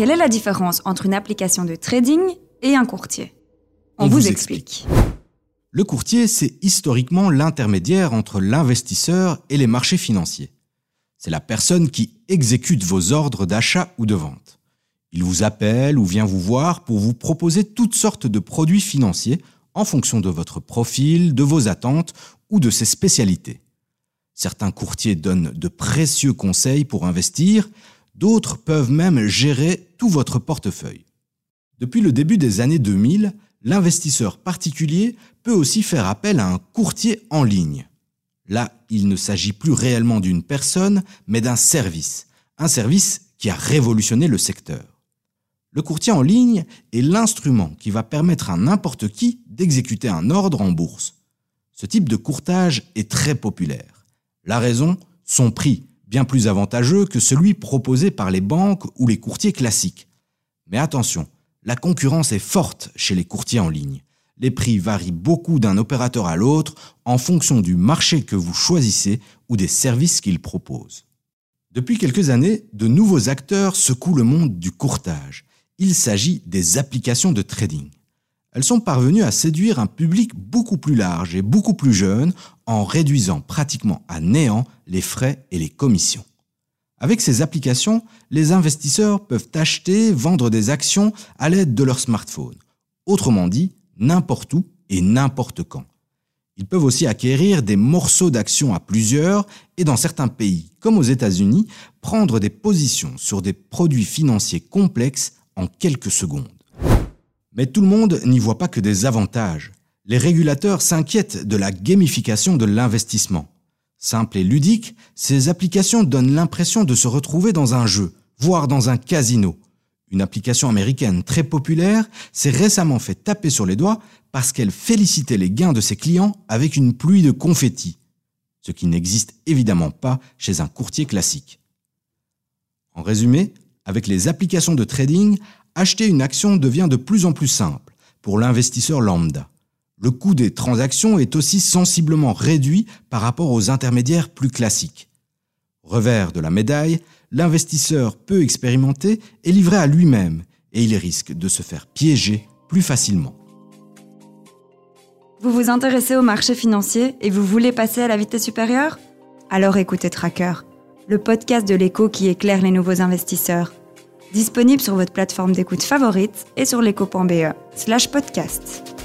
quelle est la différence entre une application de trading et un courtier? On, vous, explique. Le courtier, c'est historiquement l'intermédiaire entre l'investisseur et les marchés financiers. C'est la personne qui exécute vos ordres d'achat ou de vente. Il vous appelle ou vient vous voir pour vous proposer toutes sortes de produits financiers en fonction de votre profil, de vos attentes ou de ses spécialités. Certains courtiers donnent de précieux conseils pour investir, d'autres peuvent même gérer tout votre portefeuille. Depuis le début des années 2000, l'investisseur particulier peut aussi faire appel à un courtier en ligne. Là, il ne s'agit plus réellement d'une personne, mais d'un service, un service qui a révolutionné le secteur. Le courtier en ligne est l'instrument qui va permettre à n'importe qui d'exécuter un ordre en bourse. Ce type de courtage est très populaire. La raison, son prix, bien plus avantageux que celui proposé par les banques ou les courtiers classiques. Mais attention, la concurrence est forte chez les courtiers en ligne. Les prix varient beaucoup d'un opérateur à l'autre en fonction du marché que vous choisissez ou des services qu'ils proposent. Depuis quelques années, de nouveaux acteurs secouent le monde du courtage il s'agit des applications de trading. Elles sont parvenues à séduire un public beaucoup plus large et beaucoup plus jeune en réduisant pratiquement à néant les frais et les commissions. Avec ces applications, les investisseurs peuvent acheter, vendre des actions à l'aide de leur smartphone. Autrement dit, n'importe où et n'importe quand. Ils peuvent aussi acquérir des morceaux d'actions à plusieurs et dans certains pays, comme aux États-Unis, prendre des positions sur des produits financiers complexes en quelques secondes. Mais tout le monde n'y voit pas que des avantages. Les régulateurs s'inquiètent de la gamification de l'investissement. Simple et ludique, ces applications donnent l'impression de se retrouver dans un jeu, voire dans un casino. Une application américaine très populaire s'est récemment fait taper sur les doigts parce qu'elle félicitait les gains de ses clients avec une pluie de confettis, ce qui n'existe évidemment pas chez un courtier classique. En résumé, avec les applications de trading, acheter une action devient de plus en plus simple pour l'investisseur lambda. Le coût des transactions est aussi sensiblement réduit par rapport aux intermédiaires plus classiques. Revers de la médaille, l'investisseur peut expérimenter et livrer à lui-même, et il risque de se faire piéger plus facilement. Vous vous intéressez au marché financier et vous voulez passer à la vitesse supérieure? Alors écoutez Tracker le podcast de l'écho qui éclaire les nouveaux investisseurs. Disponible sur votre plateforme d'écoute favorite et sur l'écho.be slash podcast.